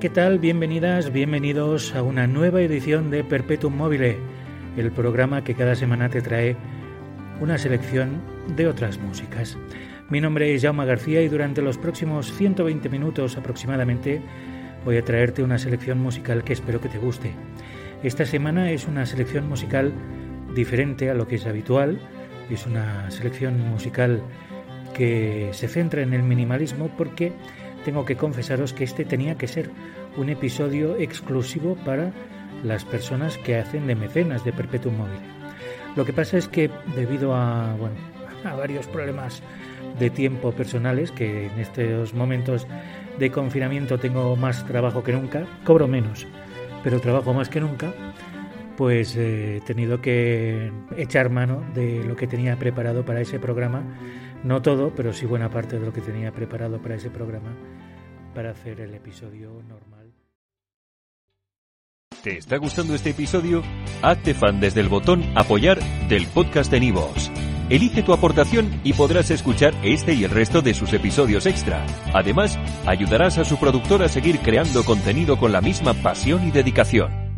¿Qué tal? Bienvenidas, bienvenidos a una nueva edición de Perpetuum Mobile, el programa que cada semana te trae una selección de otras músicas. Mi nombre es Jaume García y durante los próximos 120 minutos aproximadamente voy a traerte una selección musical que espero que te guste. Esta semana es una selección musical diferente a lo que es habitual, es una selección musical que se centra en el minimalismo porque tengo que confesaros que este tenía que ser un episodio exclusivo para las personas que hacen de mecenas de Perpetuum Móvil. Lo que pasa es que debido a, bueno, a varios problemas de tiempo personales, que en estos momentos de confinamiento tengo más trabajo que nunca, cobro menos, pero trabajo más que nunca, pues eh, he tenido que echar mano de lo que tenía preparado para ese programa no todo, pero sí buena parte de lo que tenía preparado para ese programa para hacer el episodio normal. ¿Te está gustando este episodio? Hazte fan desde el botón apoyar del podcast de Nivos. Elige tu aportación y podrás escuchar este y el resto de sus episodios extra. Además, ayudarás a su productor a seguir creando contenido con la misma pasión y dedicación.